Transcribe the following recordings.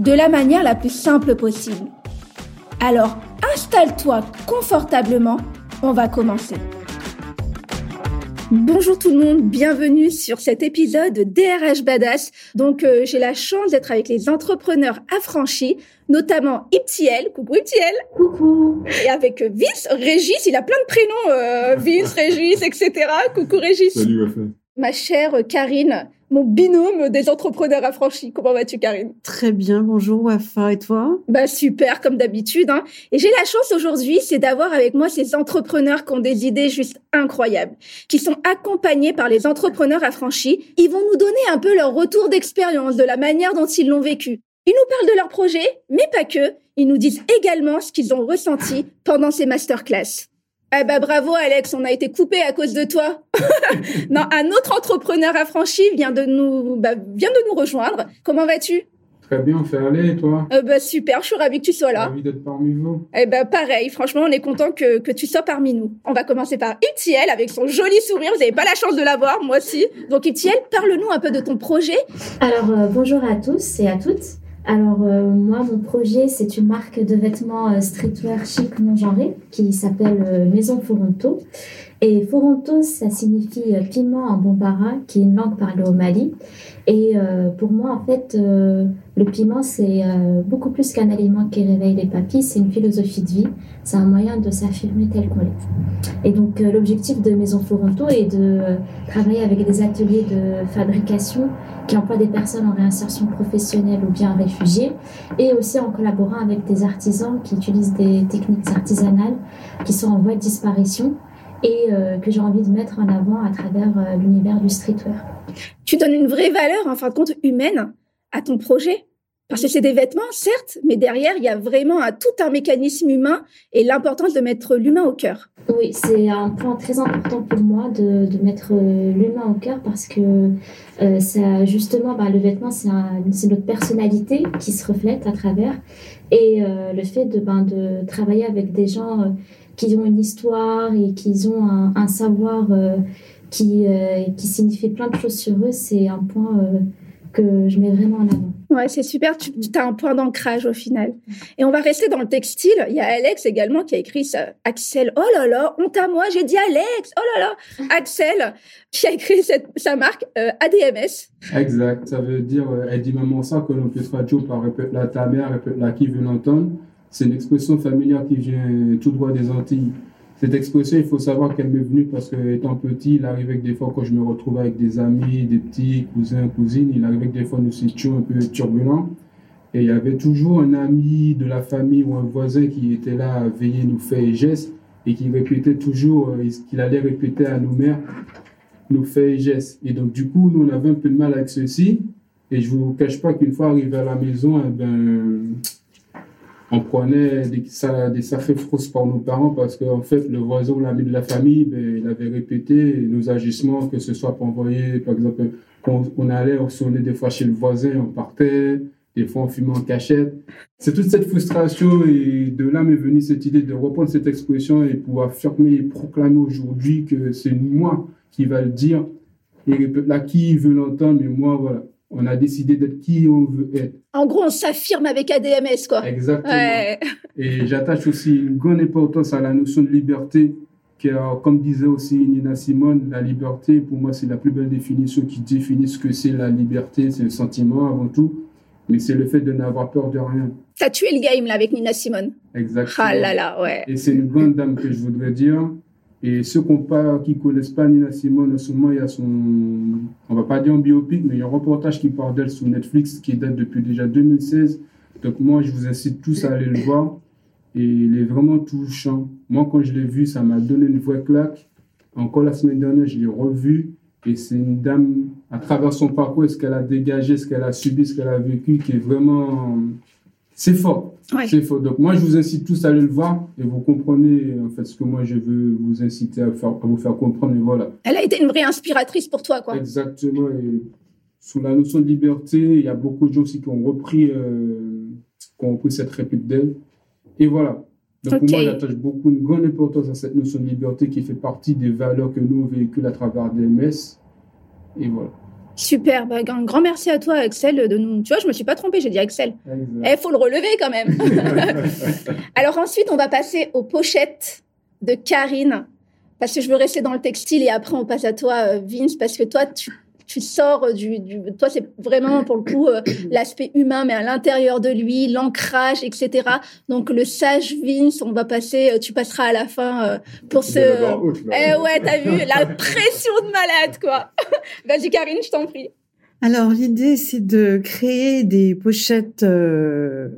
de la manière la plus simple possible. Alors, installe-toi confortablement, on va commencer. Bonjour tout le monde, bienvenue sur cet épisode de DRH Badass. Donc euh, j'ai la chance d'être avec les entrepreneurs affranchis, notamment Iptiel. Coucou Iptiel. Coucou. Et avec Vince, Régis, il a plein de prénoms, euh, Vince, Régis, etc. Coucou Régis. Salut Wafa. Ma chère Karine, mon binôme des entrepreneurs affranchis. Comment vas-tu Karine? Très bien, bonjour Wafa, et toi? Bah super, comme d'habitude. Hein. Et j'ai la chance aujourd'hui, c'est d'avoir avec moi ces entrepreneurs qui ont des idées juste incroyables, qui sont accompagnés par les entrepreneurs affranchis. Ils vont nous donner un peu leur retour d'expérience, de la manière dont ils l'ont vécu. Ils nous parlent de leur projet, mais pas que. Ils nous disent également ce qu'ils ont ressenti pendant ces masterclass. Eh ben bravo Alex, on a été coupé à cause de toi. non, un autre entrepreneur affranchi vient de nous bah, vient de nous rejoindre. Comment vas-tu? Très bien, fait aller et toi? Euh, bah, Super, je suis ravie que tu sois là. Ravi d'être parmi vous. Eh ben pareil, franchement, on est content que, que tu sois parmi nous. On va commencer par Itiel avec son joli sourire. Vous n'avez pas la chance de l'avoir, moi aussi. Donc Itiel, parle-nous un peu de ton projet. Alors euh, bonjour à tous et à toutes. Alors euh, moi, mon projet, c'est une marque de vêtements euh, streetwear chic non genré qui s'appelle euh, Maison Foronto. Et Foronto, ça signifie euh, piment en bambara, qui est une langue parlée au Mali. Et euh, pour moi, en fait, euh, le piment, c'est beaucoup plus qu'un aliment qui réveille les papilles, c'est une philosophie de vie, c'est un moyen de s'affirmer tel qu'on est. Et donc, l'objectif de Maison Foronto est de travailler avec des ateliers de fabrication qui emploient des personnes en réinsertion professionnelle ou bien réfugiées, et aussi en collaborant avec des artisans qui utilisent des techniques artisanales qui sont en voie de disparition et euh, que j'ai envie de mettre en avant à travers euh, l'univers du streetwear. Tu donnes une vraie valeur, en fin de compte, humaine à ton projet. Parce que c'est des vêtements, certes, mais derrière, il y a vraiment un, tout un mécanisme humain et l'importance de mettre l'humain au cœur. Oui, c'est un point très important pour moi de, de mettre euh, l'humain au cœur parce que euh, ça, justement, bah, le vêtement, c'est un- notre personnalité qui se reflète à travers. Et euh, le fait de, ben, de travailler avec des gens euh, qui ont une histoire et qui ont un, un savoir euh, qui, euh, qui signifie plein de choses sur eux, c'est un point euh, que je mets vraiment en avant. Ouais, c'est super. Tu as un point d'ancrage au final. Et on va rester dans le textile. Il y a Alex également qui a écrit ça. Axel. Oh là là, honte à moi, j'ai dit Alex. Oh là là. Axel qui a écrit cette, sa marque euh, ADMS. Exact, ça veut dire euh, elle dit maman ça que l'on peut traduire par répète la ta mère, répète la qui veut l'entendre. C'est une expression familière qui vient tout droit des Antilles. Cette expression, il faut savoir qu'elle m'est venue parce que étant petit, il arrivait que des fois quand je me retrouvais avec des amis, des petits cousins, cousines, il arrivait que des fois nous étions un peu turbulents. Et il y avait toujours un ami de la famille ou un voisin qui était là à veiller nos faits et gestes et qui répétait toujours euh, qu'il allait répéter à nos mères, nos faits et gestes. Et donc, du coup, nous, on avait un peu de mal avec ceci. Et je vous cache pas qu'une fois arrivé à la maison, eh ben, on prenait des, ça- des fausses par nos parents parce qu'en fait, le voisin ou l'ami de la famille, ben, il avait répété nos agissements, que ce soit pour envoyer, par exemple, on allait, on sonnait des fois chez le voisin, on partait, des fois on fumait en cachette. C'est toute cette frustration et de là m'est venue cette idée de reprendre cette expression et pouvoir affirmer et proclamer aujourd'hui que c'est moi qui va le dire. Et là, qui veut l'entendre, mais moi, voilà. On a décidé d'être qui on veut être. En gros, on s'affirme avec ADMS, quoi. Exactement. Ouais. Et j'attache aussi une grande importance à la notion de liberté, car comme disait aussi Nina Simone, la liberté, pour moi, c'est la plus belle définition qui définit ce que c'est la liberté. C'est le sentiment avant tout, mais c'est le fait de n'avoir peur de rien. T'as tué le game, là, avec Nina Simone. Exactement. Ah là là, ouais. Et c'est une grande dame que je voudrais dire. Et ceux qui ne connaissent pas Nina Simone, en ce il y a son, on va pas dire un biopic, mais il y a un reportage qui parle d'elle sur Netflix qui date depuis déjà 2016. Donc moi, je vous incite tous à aller le voir. Et il est vraiment touchant. Moi, quand je l'ai vu, ça m'a donné une vraie claque. Encore la semaine dernière, je l'ai revu. Et c'est une dame, à travers son parcours, ce qu'elle a dégagé, ce qu'elle a subi, ce qu'elle a vécu, qui est vraiment C'est fort. Ouais. C'est fort. Donc moi, je vous incite tous à aller le voir et vous comprenez en fait ce que moi je veux vous inciter à, faire, à vous faire comprendre. Et voilà. Elle a été une vraie inspiratrice pour toi, quoi. Exactement. Et sous la notion de liberté, il y a beaucoup de gens aussi qui ont repris, euh, qui ont repris cette réplique d'elle. Et voilà. Donc pour moi, j'attache beaucoup une grande importance à cette notion de liberté qui fait partie des valeurs que nous on véhicule à travers DMS. Et voilà. Super. Bah, un grand merci à toi, Axel, de nous. Tu vois, je me suis pas trompée, j'ai dit Axel. Eh, faut le relever quand même. Alors ensuite, on va passer aux pochettes de Karine, parce que je veux rester dans le textile et après on passe à toi, euh, Vince, parce que toi, tu, tu sors du, du- toi, c'est vraiment pour le coup euh, l'aspect humain, mais à l'intérieur de lui, l'ancrage, etc. Donc le sage Vince, on va passer, euh, tu passeras à la fin euh, pour ce. Eh ouais, t'as vu la pression de malade, quoi. Vas-y, Karine, je t'en prie. Alors, l'idée, c'est de créer des pochettes euh,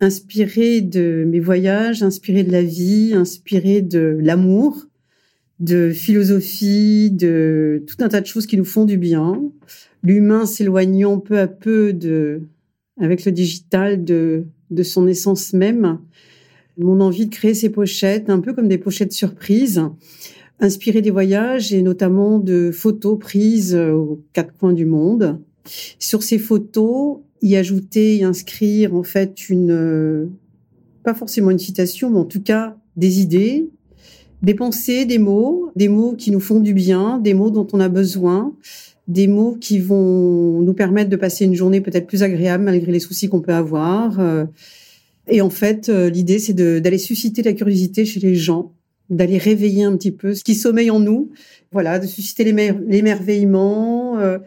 inspirées de mes voyages, inspirées de la vie, inspirées de l'amour, de philosophie, de tout un tas de choses qui nous font du bien. L'humain s'éloignant peu à peu de, avec le digital, de, de son essence même. Mon envie de créer ces pochettes, un peu comme des pochettes surprises, inspirées des voyages et notamment de photos prises aux quatre coins du monde. Sur ces photos, y ajouter et inscrire en fait une, pas forcément une citation, mais en tout cas des idées, des pensées, des mots, des mots qui nous font du bien, des mots dont on a besoin, des mots qui vont nous permettre de passer une journée peut-être plus agréable malgré les soucis qu'on peut avoir. euh. Et en fait, euh, l'idée, c'est d'aller susciter la curiosité chez les gens, d'aller réveiller un petit peu ce qui sommeille en nous, voilà, de susciter l'émer- l'émerveillement, euh,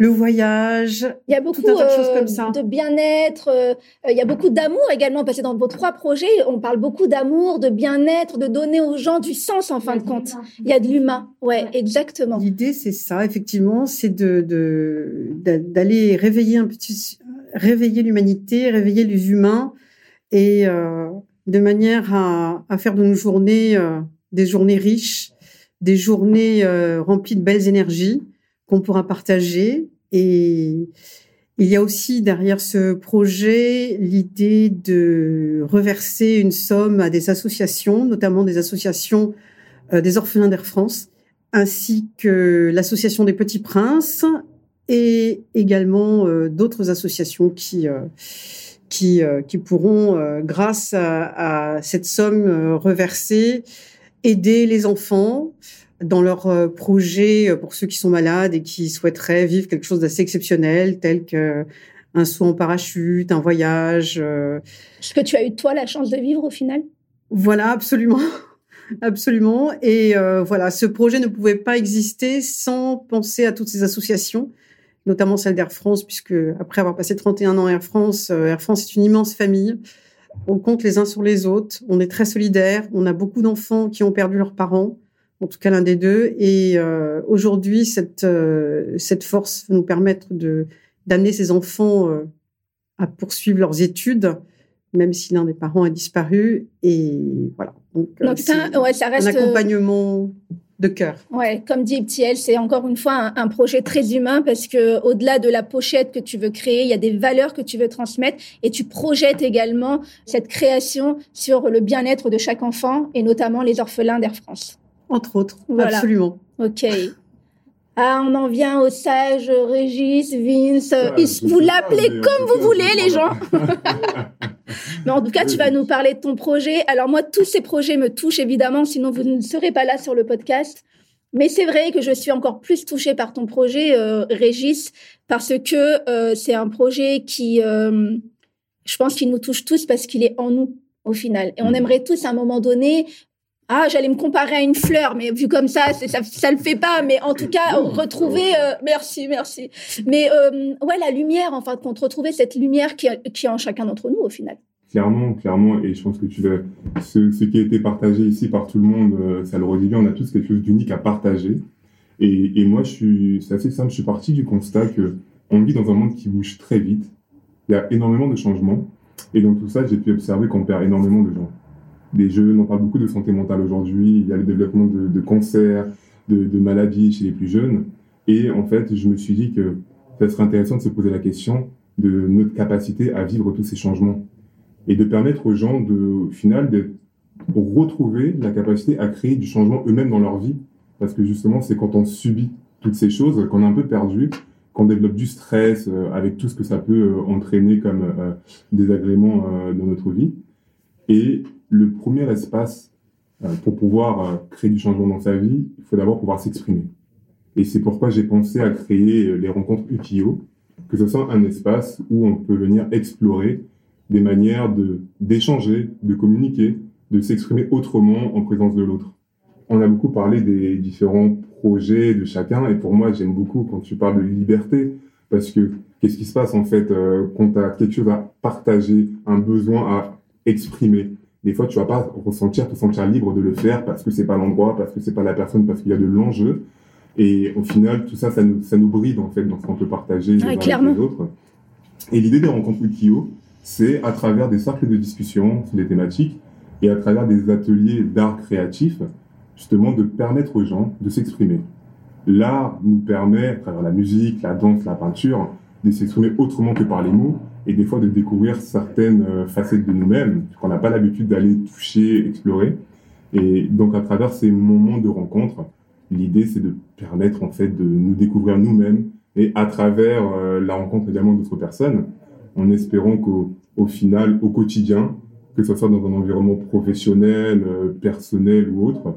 le voyage, Il y a beaucoup un tas de choses euh, comme ça. de bien-être, euh, euh, il y a beaucoup d'amour également, parce que dans vos trois projets, on parle beaucoup d'amour, de bien-être, de donner aux gens du sens en fin de compte. Il y a de l'humain, ouais, Ouais. exactement. L'idée, c'est ça, effectivement, c'est de de- d'a- d'aller réveiller un petit, réveiller l'humanité, réveiller les humains, et euh, de manière à, à faire de nos journées euh, des journées riches, des journées euh, remplies de belles énergies qu'on pourra partager. Et il y a aussi derrière ce projet l'idée de reverser une somme à des associations, notamment des associations euh, des orphelins d'Air France, ainsi que l'association des Petits Princes et également euh, d'autres associations qui euh, qui, pourront, grâce à, cette somme reversée, aider les enfants dans leurs euh, projets euh, pour ceux qui sont malades et qui souhaiteraient vivre quelque chose d'assez exceptionnel, tel que un saut en parachute, un voyage. euh, Ce que tu as eu toi la chance de vivre au final? voilà, absolument. Absolument. Et euh, voilà, ce projet ne pouvait pas exister sans penser à toutes ces associations, notamment celle d'Air France, puisque après avoir passé 31 ans à Air France, Air France est une immense famille. On compte les uns sur les autres. On est très solidaires. On a beaucoup d'enfants qui ont perdu leurs parents, en tout cas l'un des deux. Et euh, aujourd'hui, cette, euh, cette force va nous permettre de d'amener ces enfants euh, à poursuivre leurs études, même si l'un des parents a disparu. Et voilà. Donc, euh, Donc, c'est ça, ouais, ça un reste. euh, accompagnement de cœur. Ouais, comme dit Iptiel, c'est encore une fois un, un projet très humain parce que au-delà de la pochette que tu veux créer, il y a des valeurs que tu veux transmettre et tu projettes également cette création sur le bien-être de chaque enfant et notamment les orphelins d'Air France. Entre autres, Voilà. absolument. Ok. Ah, on en vient au sage Régis, Vince. Vous l'appelez comme vous voulez, les gens. Mais en tout cas, tu vas nous parler de ton projet. Alors moi, tous ces projets me touchent évidemment, sinon vous ne serez pas là sur le podcast. Mais c'est vrai que je suis encore plus touchée par ton projet, euh, Régis, parce que euh, c'est un projet qui, euh, je pense qu'il nous touche tous parce qu'il est en nous au final. Et on Mhm. aimerait tous à un moment donné, ah, j'allais me comparer à une fleur, mais vu comme ça, ça, ça le fait pas. Mais en tout cas, retrouver, euh, merci, merci. Mais euh, ouais, la lumière, en fin de compte, retrouver cette lumière qui, qui est en chacun d'entre nous au final. Clairement, clairement, et je pense que tu ce, ce qui a été partagé ici par tout le monde, euh, ça le redit bien, on a tous quelque chose d'unique à partager. Et, et moi, je suis, c'est assez simple, je suis parti du constat que on vit dans un monde qui bouge très vite. Il y a énormément de changements. Et dans tout ça, j'ai pu observer qu'on perd énormément de gens. Des jeunes, on parle beaucoup de santé mentale aujourd'hui, il y a le développement de, cancers, de, maladies chez les plus jeunes. Et en fait, je me suis dit que ça serait intéressant de se poser la question de notre capacité à vivre tous ces changements et de permettre aux gens de, au final, de retrouver la capacité à créer du changement eux-mêmes dans leur vie. Parce que justement, c'est quand on subit toutes ces choses qu'on est un peu perdu, qu'on développe du stress euh, avec tout ce que ça peut euh, entraîner comme euh, désagrément dans notre vie. Et le premier espace pour pouvoir créer du changement dans sa vie, il faut d'abord pouvoir s'exprimer. Et c'est pourquoi j'ai pensé à créer les rencontres Ukio, que ce soit un espace où on peut venir explorer des manières de d'échanger, de communiquer, de s'exprimer autrement en présence de l'autre. On a beaucoup parlé des différents projets de chacun, et pour moi, j'aime beaucoup quand tu parles de liberté, parce que qu'est-ce qui se passe en fait euh, quand tu as quelque chose à partager, un besoin à exprimer Des fois, tu vas pas ressentir, te sentir libre de le faire parce que c'est pas l'endroit, parce que c'est pas la personne, parce qu'il y a de l'enjeu. Et au final, tout ça, ça nous, ça nous bride en fait dans ce qu'on peut partager avec les autres. Et l'idée des rencontres Wikio, c'est à travers des cercles de discussion sur des thématiques et à travers des ateliers d'art créatif, justement de permettre aux gens de s'exprimer. L'art nous permet, à travers la musique, la danse, la peinture, de s'exprimer autrement que par les mots et des fois de découvrir certaines euh, facettes de nous-mêmes qu'on n'a pas l'habitude d'aller toucher, explorer. Et donc à travers ces moments de rencontre, l'idée c'est de permettre en fait de nous découvrir nous-mêmes et à travers euh, la rencontre également d'autres personnes, en espérant qu'au final, au quotidien, que ce soit dans un environnement professionnel, euh, personnel ou autre,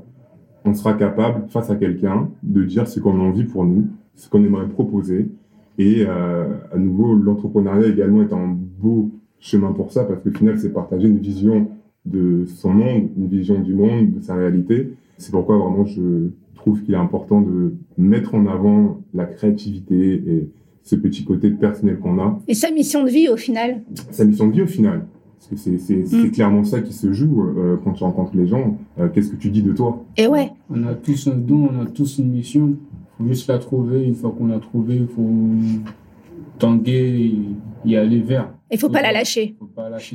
on sera capable, face à quelqu'un, de dire ce qu'on a envie pour nous, ce qu'on aimerait proposer. Et euh, à nouveau, l'entrepreneuriat également est un beau chemin pour ça, parce qu'au final, c'est partager une vision de son monde, une vision du monde, de sa réalité. C'est pourquoi vraiment je trouve qu'il est important de mettre en avant la créativité et ce petit côté personnel qu'on a. Et sa mission de vie au final Sa mission de vie au final. Parce que c'est mm. clairement ça qui se joue euh, quand tu rencontres les gens. Euh, qu'est-ce que tu dis de toi? Et ouais. On a tous un don, on a tous une mission. Il faut juste la trouver. Une fois qu'on l'a trouvée, il faut tanguer et y aller vers. Il faut pas la lâcher.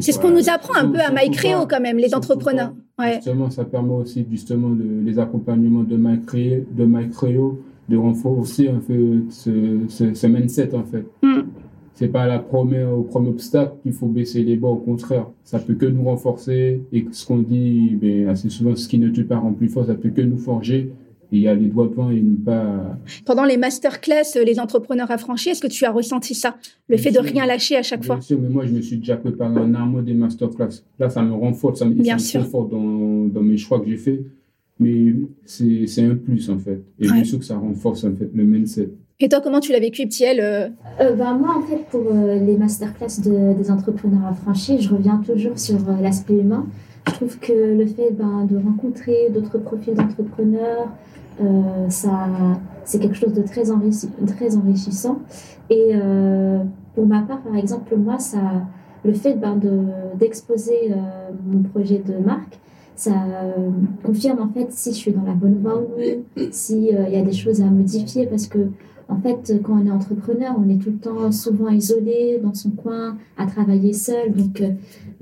C'est ce qu'on nous apprend un peu à MyCreo quand même, les entrepreneurs. Ouais. Justement, ça permet aussi justement de, les accompagnements de MyCreo, de de renforcer un peu ce, ce, mindset en fait. Mm c'est pas la première, au premier obstacle qu'il faut baisser les bras, au contraire. Ça peut que nous renforcer et ce qu'on dit, ben, assez souvent, ce qui ne tue pas rend plus fort, ça peut que nous forger et y aller droit devant et ne pas. Pendant les masterclass, euh, les entrepreneurs affranchis, est-ce que tu as ressenti ça Le fait de rien lâcher à chaque fois? sûr, mais moi, je me suis déjà préparé en amont des masterclass. Là, ça me renforce, ça me, Bien fort dans, dans mes choix que j'ai faits. Mais c'est un plus, en fait. Et bien sûr que ça renforce, en fait, le mindset. Et toi, comment tu l'as vécu, Ptiel euh? euh, bah, Moi, en fait, pour euh, les masterclass de, des entrepreneurs affranchis, je reviens toujours sur euh, l'aspect humain. Trouve que le fait ben, de rencontrer d'autres profils d'entrepreneurs, ça, c'est quelque chose de très, enrichissant. Et pour ma part, par exemple, moi, ça, le fait ben, de, d'exposer mon projet de marque, ça confirme en fait si je suis dans la bonne voie ou non, s'il y a des choses à modifier parce que en fait, quand on est entrepreneur, on est tout le temps souvent isolé dans son coin, à travailler seul. Donc,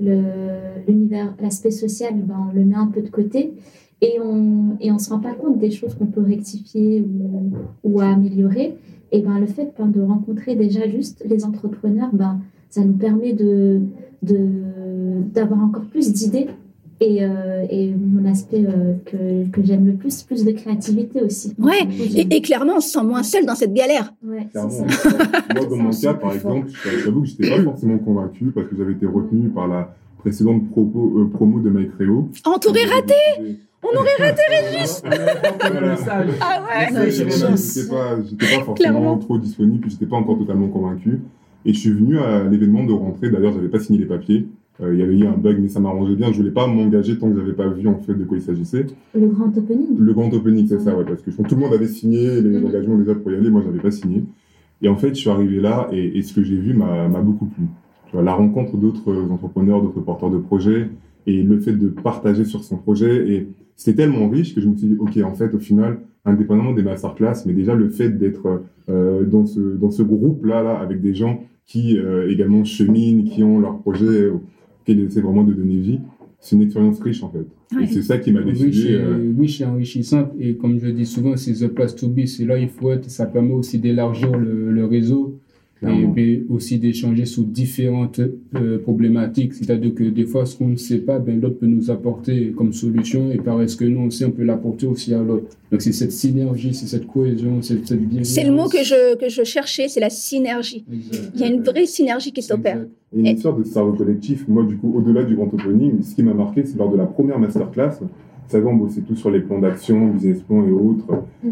euh, l'univers, l'aspect social, ben, on le met un peu de côté et on et on se rend pas compte des choses qu'on peut rectifier ou, ou améliorer. Et ben, le fait ben, de rencontrer déjà juste les entrepreneurs, ben, ça nous permet de d'avoir encore plus d'idées et, euh, et, mon aspect euh, que, que j'aime le plus, plus de créativité aussi. Ouais, et, clairement, on se sent moins seul dans cette galère. Ouais, Moi, dans mon cas, par exemple, j'avoue que je n'étais pas forcément convaincu parce que j'avais été retenu par la précédente propos, euh, promo de MyCreo. On t'aurait raté on aurait raté Régis Ah ouais. J'étais pas, pas forcément trop disponible, puis j'étais pas encore totalement convaincu. Et je suis venu à l'événement de rentrée, d'ailleurs j'avais pas signé les papiers, il y avait eu un bug, mais ça m'arrangeait bien. Je voulais pas m'engager tant que j'avais pas vu en fait de quoi il s'agissait. Le grand opening. Le grand opening, c'est ça, ouais, parce que tout le monde avait signé les mm. engagements déjà pour y aller, moi j'avais pas signé. Et en fait, je suis arrivé là et, ce que j'ai vu m'a beaucoup plu. Tu vois, la rencontre d'autres entrepreneurs, d'autres porteurs de projets et le fait de partager sur son projet et c'était tellement riche que je me suis dit ok en fait au final indépendamment des masterclass mais déjà le fait d'être euh, dans ce dans ce groupe là là avec des gens qui euh, également cheminent qui ont leur projet qu'il essaie vraiment de donner vie. C'est une expérience riche en fait. Et c'est ça qui m'a décidé. Euh... Riche et enrichissante. Et comme je dis souvent, c'est the place to be. C'est là il faut être. Ça permet aussi d'élargir le, le, réseau. Et puis aussi d'échanger sur différentes euh, problématiques. C'est-à-dire que des fois, ce qu'on ne sait pas, ben, l'autre peut nous apporter comme solution et par ce que nous aussi, on peut l'apporter aussi à l'autre. Donc c'est cette synergie, c'est cette cohésion, c'est cette bienveillance. C'est le mot que je, que je cherchais, c'est la synergie. Exact. Il y a une vraie synergie qui s'opère. Et une histoire de cerveau collectif, moi, du coup, au-delà du grand opening, ce qui m'a marqué, c'est lors de la première masterclass, vous savez, on bossait tous sur les plans d'action, business plan et autres,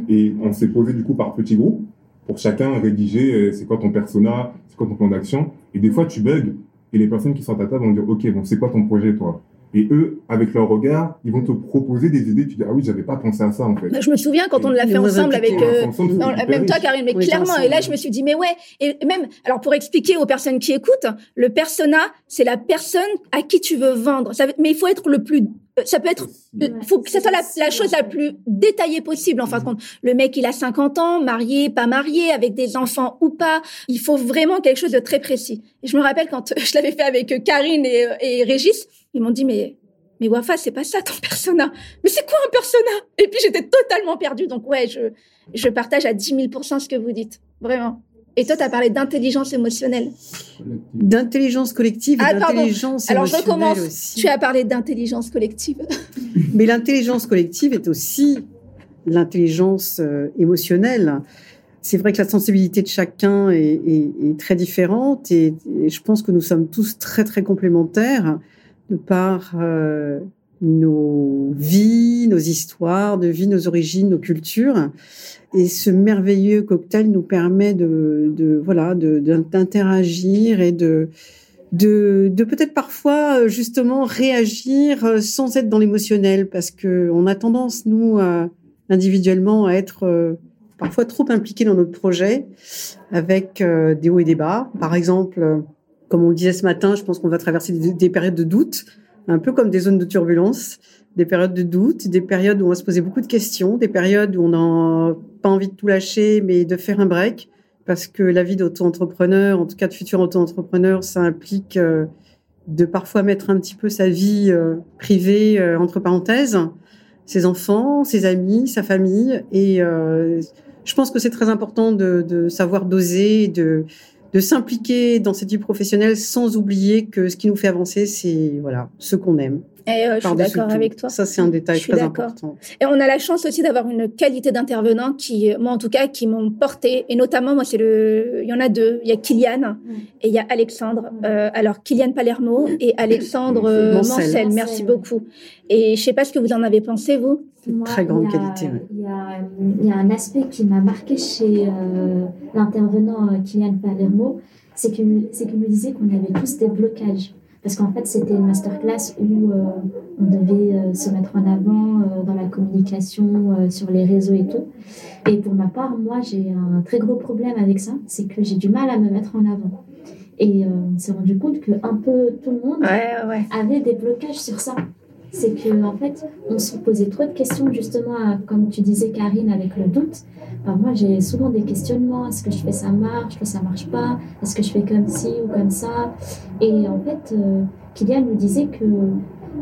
et on s'est posé, du coup, par petits groupes, pour chacun rédiger, euh, c'est quoi ton persona, c'est quoi ton plan d'action, et des fois, tu bugs, et les personnes qui sont à ta table vont dire, ok, bon, c'est quoi ton projet, toi? Et eux, avec leur regard, ils vont te proposer des idées, tu dis, ah oui, j'avais pas pensé à ça, en fait. Je me souviens quand on l'a fait ensemble avec... euh, Ensemble, non, même toi. Karine, mais Oui, clairement. Et là, je me suis dit, mais ouais. Et même, alors pour expliquer aux personnes qui écoutent, le persona, c'est la personne à qui tu veux vendre. Ça mais il faut être le plus. euh, Ça peut être. Ouais, Il faut que ça soit la, chose la plus détaillée possible. En fin de compte, le mec, il a 50 ans, marié, pas marié, avec des enfants ou pas. Il faut vraiment quelque chose de très précis. Et je me rappelle quand je l'avais fait avec euh, Karine et, et Régis, ils m'ont dit, mais mais Wafa, c'est pas ça ton persona. Mais c'est quoi un persona? Et puis j'étais totalement perdue. Donc ouais, je, je partage à 10 000% ce que vous dites. Vraiment. Et toi, tu as parlé d'intelligence émotionnelle. D'intelligence collective et Ah, d'intelligence Alors je recommence. aussi. Tu as parlé d'intelligence collective. Mais l'intelligence collective est aussi l'intelligence euh, émotionnelle. C'est vrai que la sensibilité de chacun est, est- est très différente et, et je pense que nous sommes tous très très complémentaires par euh, nos vies, nos histoires de vie, nos origines, nos cultures. Et ce merveilleux cocktail nous permet de, de voilà d'interagir et de de, de peut-être parfois euh, justement réagir euh, sans être dans l'émotionnel parce que on a tendance nous individuellement à être euh, parfois trop impliqués dans notre projet avec des hauts et des bas. Par exemple, comme on le disait ce matin, je pense qu'on va traverser des, des périodes de doute, un peu comme des zones de turbulence, des périodes de doute, des périodes où on va se poser beaucoup de questions, des périodes où on n'a pas envie de tout lâcher mais de faire un break parce que la vie d'auto-entrepreneur, en tout cas de futur auto-entrepreneur, ça implique euh, de parfois mettre un petit peu sa vie euh, privée euh, entre parenthèses, ses enfants, ses amis, sa famille. Et je pense que c'est très important de, de savoir doser, de, de s'impliquer dans cette vie professionnelle sans oublier que ce qui nous fait avancer, c'est voilà ce qu'on aime. Et euh, je suis d'accord avec toi. Ça, c'est un détail Je suis très important. Et on a la chance aussi d'avoir une qualité d'intervenants qui, moi en tout cas, qui m'ont porté. Et notamment, moi, c'est le, il y en a deux. Il y a Kylian et il y a Alexandre. Euh, alors Kylian Palermo et Alexandre euh, Mancel. Mancel. Merci beaucoup. Et je sais pas ce que vous en avez pensé vous. Moi, très grande il y a- qualité. Il y, a, il y a un aspect qui m'a marqué chez euh, l'intervenant euh, Kylian Palermo, c'est qu'il c'est qu'il me disait qu'on avait tous des blocages. Parce qu'en fait, c'était une masterclass où euh, on devait euh, se mettre en avant euh, dans la communication, sur les réseaux et tout. Et pour ma part, moi, j'ai un très gros problème avec ça, c'est que j'ai du mal à me mettre en avant. Et on s'est rendu compte que un peu tout le monde Ouais, ouais. avait des blocages sur ça. C'est que en fait, on se posait trop de questions justement, comme tu disais Karine, avec le doute. Moi, j'ai souvent des questionnements. Est-ce que je fais ça marche? Est-ce que ça marche pas? Est-ce que je fais comme ci ou comme ça? Et en fait, euh, Kylian nous disait que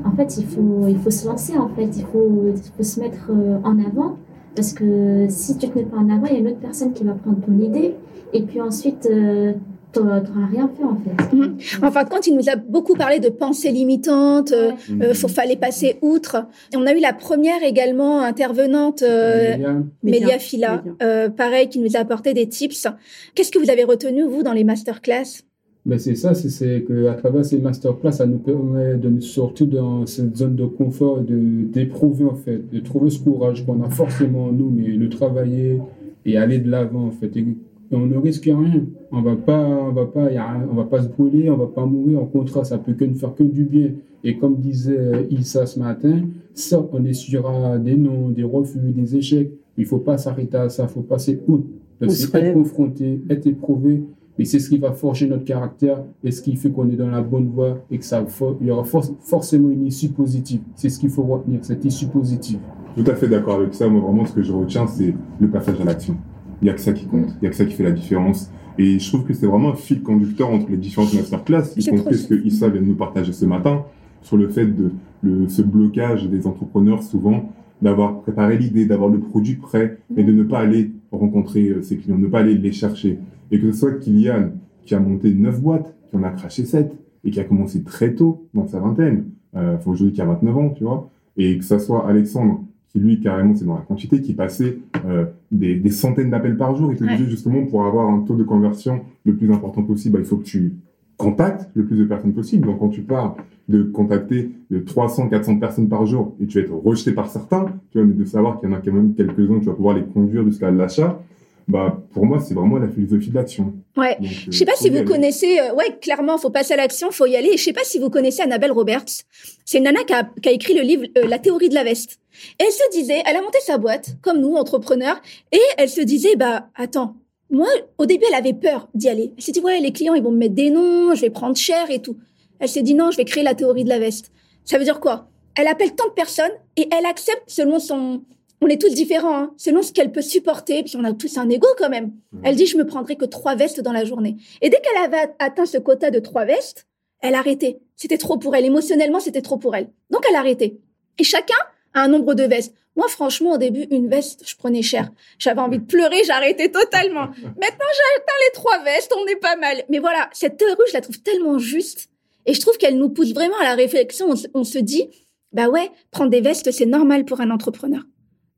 en fait, il faut, il faut se lancer. En fait, il faut, il faut se mettre euh, en avant parce que si tu te mets pas en avant, il y a une autre personne qui va prendre ton idée et puis ensuite, euh, tu n'auras rien fait en fait. Mhm. En fin de compte, il nous a beaucoup parlé de pensées limitantes. Ouais. euh, faut fallait passer outre. Et on a eu la première également intervenante, euh, Mélia Fila, euh, pareil, qui nous a apporté des tips. Qu'est-ce que vous avez retenu vous dans les masterclass? Ben c'est ça, c'est- qu'à travers ces masterclass, ça nous permet de nous sortir dans cette zone de confort, et de d'éprouver en fait, de trouver ce courage qu'on a forcément en nous, mais le travailler et aller de l'avant en fait. Et on ne risque rien. On va pas, on va pas, on va pas se brûler, on va pas mourir. Au contraire, ça peut que nous faire que du bien. Et comme disait Issa ce matin, ça, on essuiera des noms, des refus, des échecs. Il faut pas s'arrêter à ça, il faut passer outre. Que être confronté, être éprouvé, mais c'est ce qui va forger notre caractère et ce qui fait qu'on est dans la bonne voie et que ça, il y aura for- forcément une issue positive. C'est ce qu'il faut retenir, cette issue positive. Tout à fait d'accord avec ça. Moi, vraiment, ce que je retiens, c'est le passage à l'action. Il n'y a que ça qui compte. Il n'y a que ça qui fait la différence. Et je trouve que c'est vraiment un fil conducteur entre les différentes masterclass, y compris ce que Issa vient de nous partager ce matin, sur le fait de le, ce blocage des entrepreneurs souvent. d'avoir préparé l'idée, d'avoir le produit prêt, mais de ne pas aller rencontrer euh, ses clients, ne pas aller les chercher. Et que ce soit Kylian qui a monté neuf boîtes, qui en a craché sept, et qui a commencé très tôt, dans sa vingtaine, euh, faut aujourd'hui qui a 29 ans, tu vois, et que ce soit Alexandre qui lui carrément c'est dans la quantité, qui passait euh, des, des, centaines d'appels par jour et te disait justement pour avoir un taux de conversion le plus important possible, bah, il faut que tu contactes le plus de personnes possible. Donc quand tu pars de contacter de 300, 400 personnes par jour et tu vas être rejeté par certains, tu vois, mais de savoir qu'il y en a quand même quelques-uns, tu vas pouvoir les conduire jusqu'à l'achat. Bah, pour moi, c'est vraiment la philosophie de l'action. Ouais. Donc, je sais pas si vous connaissez, euh, ouais, clairement, faut passer à l'action, faut y aller. Et je sais pas si vous connaissez Annabelle Roberts. C'est une nana qui a, qui a écrit le livre euh, La théorie de la veste. Et elle se disait, elle a monté sa boîte, comme nous, entrepreneurs, et elle se disait, bah, attends, moi, au début, elle avait peur d'y aller. Elle s'est dit, ouais, les clients, ils vont me mettre des noms, je vais prendre cher et tout. Elle s'est dit, non, je vais créer la théorie de la veste. Ça veut dire quoi? Elle appelle tant de personnes et elle accepte selon son... On est tous différents, hein, selon ce qu'elle peut supporter, puis on a tous un ego quand même. Elle dit, je me prendrai que trois vestes dans la journée. Et dès qu'elle avait atteint ce quota de trois vestes, elle a arrêté. C'était trop pour elle. Émotionnellement, c'était trop pour elle. Donc, elle a arrêté. Et chacun a un nombre de vestes. Moi, franchement, au début, une veste, je prenais cher. J'avais envie de pleurer, j'arrêtais totalement. Maintenant, j'ai atteint les trois vestes, on est pas mal. Mais voilà, cette théorie, je la trouve tellement juste. Et je trouve qu'elle nous pousse vraiment à la réflexion. On, se dit, bah ouais, prendre des vestes, c'est normal pour un entrepreneur.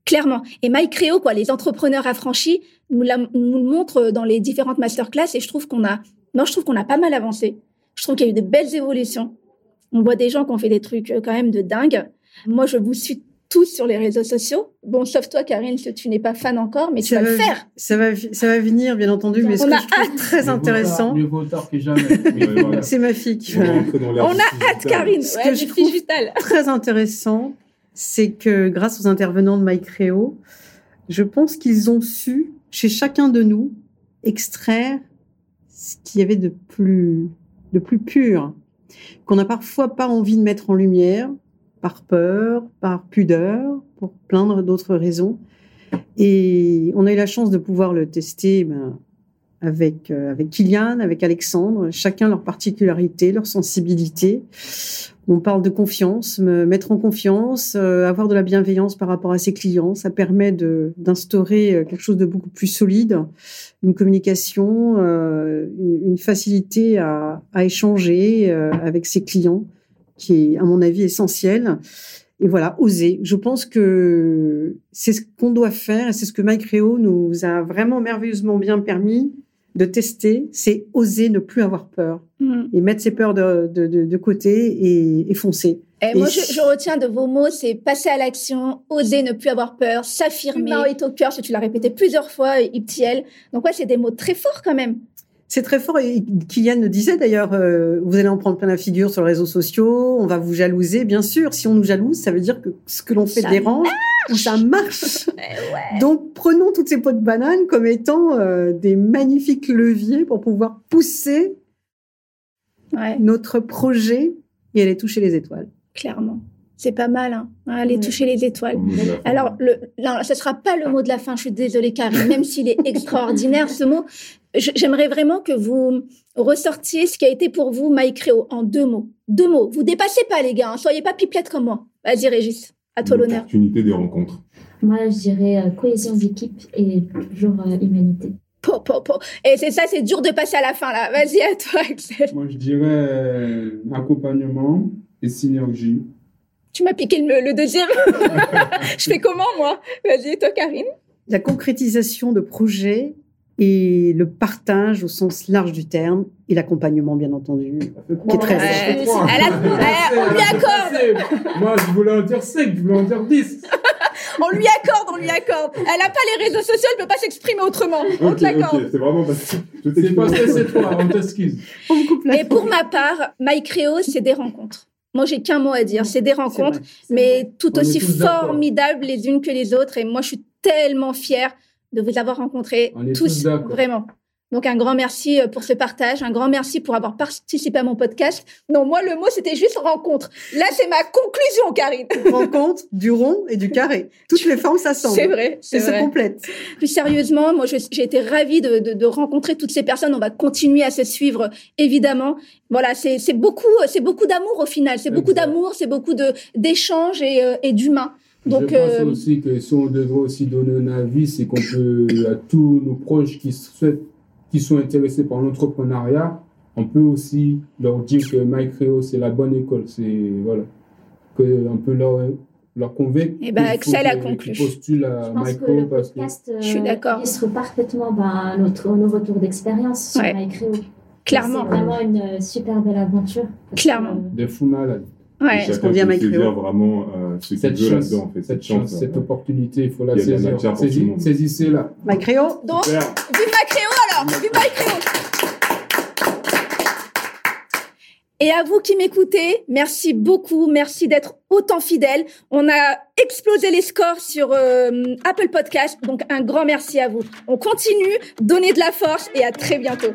Clairement. Et Mike Créo, quoi, les entrepreneurs affranchis, nous, la, nous le montrent dans les différentes masterclass et je trouve qu'on a, non, je trouve qu'on a pas mal avancé. Je trouve qu'il y a eu de belles évolutions. On voit des gens qui ont fait des trucs euh, quand même de dingue. Moi, je vous suis tous sur les réseaux sociaux. Bon, sauf toi, Karine, tu n'es pas fan encore, mais tu vas, le faire. Ça va, ça va venir, bien entendu. Mais ce que je trouve très intéressant. Mieux vaut tard que jamais. C'est ma fille qui On a hâte, Karine. Ce que je trouve très intéressant, c'est que grâce aux intervenants de MyCréo, je pense qu'ils ont su, chez chacun de nous, extraire ce qu'il y avait de plus, de plus pur, qu'on n'a parfois pas envie de mettre en lumière, par peur, par pudeur, pour plein d'autres raisons. Et on a eu la chance de pouvoir le tester ben, avec, euh, avec Kylian, avec Alexandre, chacun leur particularité, leur sensibilité. On parle de confiance, me mettre en confiance, euh, avoir de la bienveillance par rapport à ses clients. Ça permet d'instaurer euh, quelque chose de beaucoup plus solide, une communication, une, une, facilité à, à échanger avec ses clients qui est, à mon avis, essentiel. Et voilà, oser. Je pense que c'est ce qu'on doit faire et c'est ce que Mike Reo nous a vraiment merveilleusement bien permis de tester, c'est oser ne plus avoir peur mm. et mettre ses peurs de, de, de, côté et, et foncer. Et, moi, je, je, retiens de vos mots, c'est passer à l'action, oser ne plus avoir peur, s'affirmer. est au cœur, tu l'as répété plusieurs fois, Iptiel. Donc ouais, c'est des mots très forts quand même. C'est très fort. Et Kylian nous disait d'ailleurs, euh, vous allez en prendre plein la figure sur les réseaux sociaux, on va vous jalouser. Bien sûr, si on nous jalouse, ça veut dire que ce que l'on fait dérange ou ça marche. Eh Donc, prenons toutes ces pots de banane comme étant euh, des magnifiques leviers pour pouvoir pousser notre projet et aller toucher les étoiles. Clairement. C'est pas mal, hein. Aller toucher les étoiles. Alors, le, non, ce sera pas le mot de la fin. Je suis désolée, Karine, même s'il est extraordinaire, ce mot. J'aimerais vraiment que vous ressortiez ce qui a été pour vous MyCréo en deux mots. Deux mots. Vous dépassez pas, les gars. Hein. Soyez pas pipelettes comme moi. Vas-y, Régis. À toi l'honneur. Opportunité des rencontres. Moi, je dirais euh, cohésion d'équipe et toujours euh, humanité. Po, po, po. Et c'est ça, c'est dur de passer à la fin, là. Vas-y, à toi, Axel. Moi, je dirais euh, accompagnement et synergie. Tu m'as piqué le, le deuxième. je fais comment, moi? Vas-y, toi, Karine? La concrétisation de projets et le partage au sens large du terme et l'accompagnement bien entendu qui est très ouais, on lui accorde. moi je voulais en dire 5 je voulais en dire 10 on lui accorde on lui accorde. Elle n'a pas les réseaux sociaux elle peut pas s'exprimer autrement. On te l'accorde. c'est vraiment parce que c'est parce que c'est toi on t'excuse et pour ma part MyCréo c'est des rencontres. Moi, j'ai qu'un mot à dire. C'est des rencontres, mais tout aussi formidables les unes que les autres. Et moi, je suis tellement fière de vous avoir rencontrés tous, vraiment. Donc un grand merci euh, pour ce partage, un grand merci pour avoir participé à mon podcast. Non, moi le mot c'était juste rencontre. Là c'est ma conclusion, Karine. Rencontre du rond et du carré. Toutes les formes s'assemblent. C'est vrai, c'est se complète. Plus sérieusement, moi j'ai été ravie de, de, de, rencontrer toutes ces personnes. On va continuer à se suivre évidemment. Voilà, c'est beaucoup, c'est beaucoup d'amour au final. C'est beaucoup d'amour, c'est beaucoup de d'échanges et, euh, et d'humain. Donc, je pense euh, aussi que si on devrait aussi donner un avis, c'est qu'on peut, à tous nos proches qui souhaitent, qui sont intéressés par l'entrepreneuriat, on peut aussi leur dire que MyCreo, c'est la bonne école. C'est, voilà. Que on peut leur, leur convaincre. Eh ben, Axel a conclu. qu'ils postulent à Je pense que MyCreo le parce que Je suis euh, d'accord. illustre parfaitement ben, notre, nos retours d'expérience sur Ouais. MyCreo. clairement. C'est vraiment une euh, super belle aventure. Clairement. que, des fous malades. Ouais. Chacun qu'on vient saisir vraiment euh, ce qu'il Cette veut chance, là-dedans, en fait. cette chance, cette opportunité, il faut la Il saisir. Saisissez-la. Ma créo, Donc, Super. vive MyCreo alors Vive MyCreo Et à vous qui m'écoutez, merci beaucoup, merci d'être autant fidèles. On a explosé les scores sur euh, Apple Podcast, donc un grand merci à vous. On continue, donnez de la force et à très bientôt.